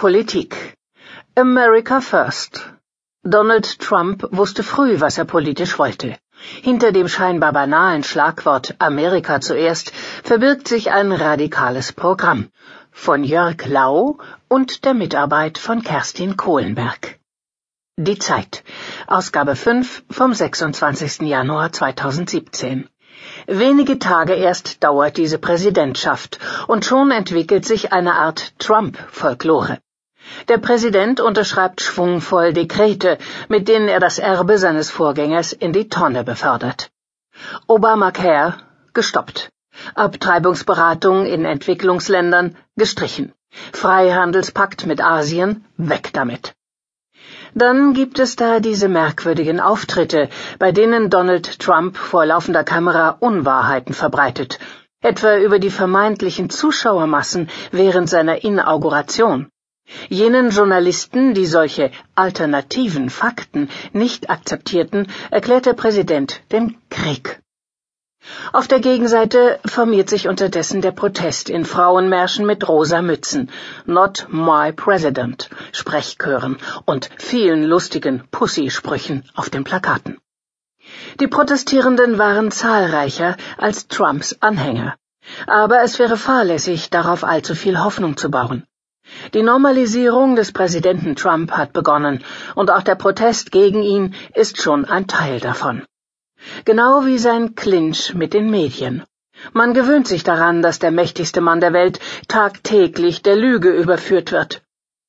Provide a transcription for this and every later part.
Politik America First Donald Trump wusste früh, was er politisch wollte. Hinter dem scheinbar banalen Schlagwort Amerika zuerst verbirgt sich ein radikales Programm von Jörg Lau und der Mitarbeit von Kerstin Kohlenberg. Die Zeit, Ausgabe 5 vom 26. Januar 2017. Wenige Tage erst dauert diese Präsidentschaft und schon entwickelt sich eine Art Trump-Folklore. Der Präsident unterschreibt schwungvoll Dekrete, mit denen er das Erbe seines Vorgängers in die Tonne befördert. Obamacare gestoppt. Abtreibungsberatung in Entwicklungsländern gestrichen. Freihandelspakt mit Asien weg damit. Dann gibt es da diese merkwürdigen Auftritte, bei denen Donald Trump vor laufender Kamera Unwahrheiten verbreitet, etwa über die vermeintlichen Zuschauermassen während seiner Inauguration. Jenen Journalisten, die solche alternativen Fakten nicht akzeptierten, erklärt der Präsident den Krieg. Auf der Gegenseite formiert sich unterdessen der Protest in Frauenmärschen mit rosa Mützen, Not My President, Sprechchören und vielen lustigen Pussy-Sprüchen auf den Plakaten. Die Protestierenden waren zahlreicher als Trumps Anhänger. Aber es wäre fahrlässig, darauf allzu viel Hoffnung zu bauen. Die Normalisierung des Präsidenten Trump hat begonnen, und auch der Protest gegen ihn ist schon ein Teil davon. Genau wie sein Clinch mit den Medien. Man gewöhnt sich daran, dass der mächtigste Mann der Welt tagtäglich der Lüge überführt wird.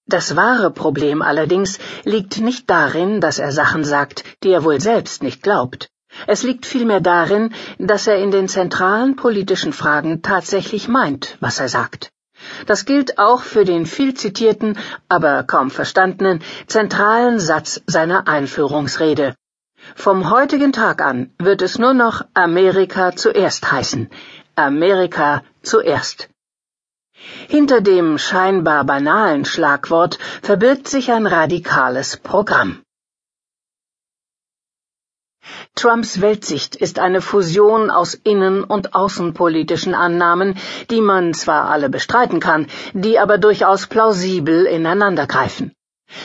Das wahre Problem allerdings liegt nicht darin, dass er Sachen sagt, die er wohl selbst nicht glaubt. Es liegt vielmehr darin, dass er in den zentralen politischen Fragen tatsächlich meint, was er sagt. Das gilt auch für den viel zitierten, aber kaum verstandenen, zentralen Satz seiner Einführungsrede. Vom heutigen Tag an wird es nur noch Amerika zuerst heißen. Amerika zuerst. Hinter dem scheinbar banalen Schlagwort verbirgt sich ein radikales Programm. Trumps Weltsicht ist eine Fusion aus innen- und außenpolitischen Annahmen, die man zwar alle bestreiten kann, die aber durchaus plausibel ineinandergreifen.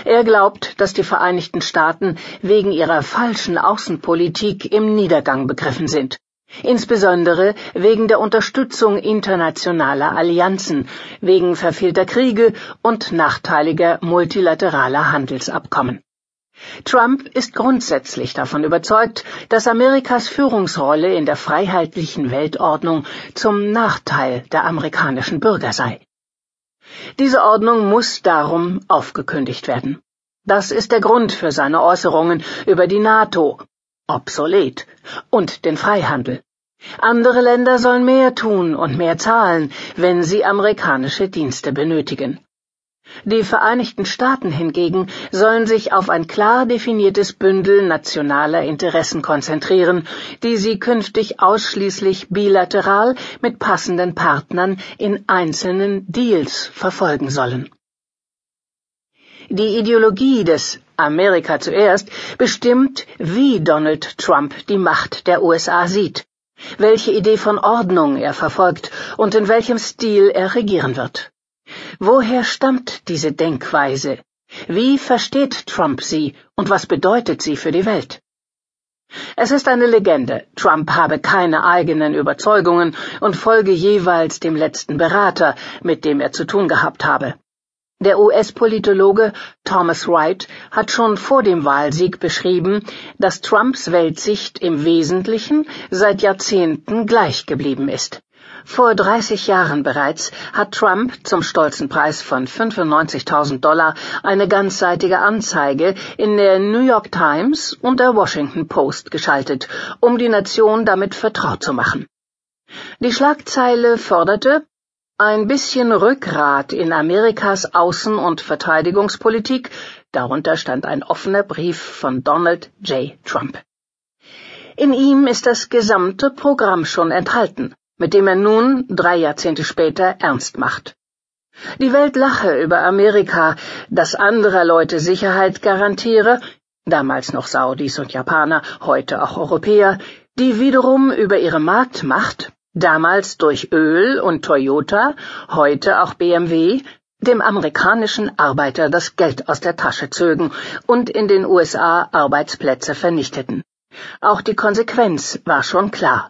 Er glaubt, dass die Vereinigten Staaten wegen ihrer falschen Außenpolitik im Niedergang begriffen sind, insbesondere wegen der Unterstützung internationaler Allianzen, wegen verfehlter Kriege und nachteiliger multilateraler Handelsabkommen. Trump ist grundsätzlich davon überzeugt, dass Amerikas Führungsrolle in der freiheitlichen Weltordnung zum Nachteil der amerikanischen Bürger sei. Diese Ordnung muss darum aufgekündigt werden. Das ist der Grund für seine Äußerungen über die NATO, obsolet, und den Freihandel. Andere Länder sollen mehr tun und mehr zahlen, wenn sie amerikanische Dienste benötigen. Die Vereinigten Staaten hingegen sollen sich auf ein klar definiertes Bündel nationaler Interessen konzentrieren, die sie künftig ausschließlich bilateral mit passenden Partnern in einzelnen Deals verfolgen sollen. Die Ideologie des Amerika zuerst bestimmt, wie Donald Trump die Macht der USA sieht, welche Idee von Ordnung er verfolgt und in welchem Stil er regieren wird. Woher stammt diese Denkweise? Wie versteht Trump sie und was bedeutet sie für die Welt? Es ist eine Legende, Trump habe keine eigenen Überzeugungen und folge jeweils dem letzten Berater, mit dem er zu tun gehabt habe. Der US-Politologe Thomas Wright hat schon vor dem Wahlsieg beschrieben, dass Trumps Weltsicht im Wesentlichen seit Jahrzehnten gleich geblieben ist. Vor 30 Jahren bereits hat Trump zum stolzen Preis von 95.000 Dollar eine ganzseitige Anzeige in der New York Times und der Washington Post geschaltet, um die Nation damit vertraut zu machen. Die Schlagzeile forderte ein bisschen Rückgrat in Amerikas Außen- und Verteidigungspolitik, darunter stand ein offener Brief von Donald J. Trump. In ihm ist das gesamte Programm schon enthalten mit dem er nun, drei Jahrzehnte später, ernst macht. Die Welt lache über Amerika, das anderer Leute Sicherheit garantiere, damals noch Saudis und Japaner, heute auch Europäer, die wiederum über ihre Marktmacht, damals durch Öl und Toyota, heute auch BMW, dem amerikanischen Arbeiter das Geld aus der Tasche zögen und in den USA Arbeitsplätze vernichteten. Auch die Konsequenz war schon klar.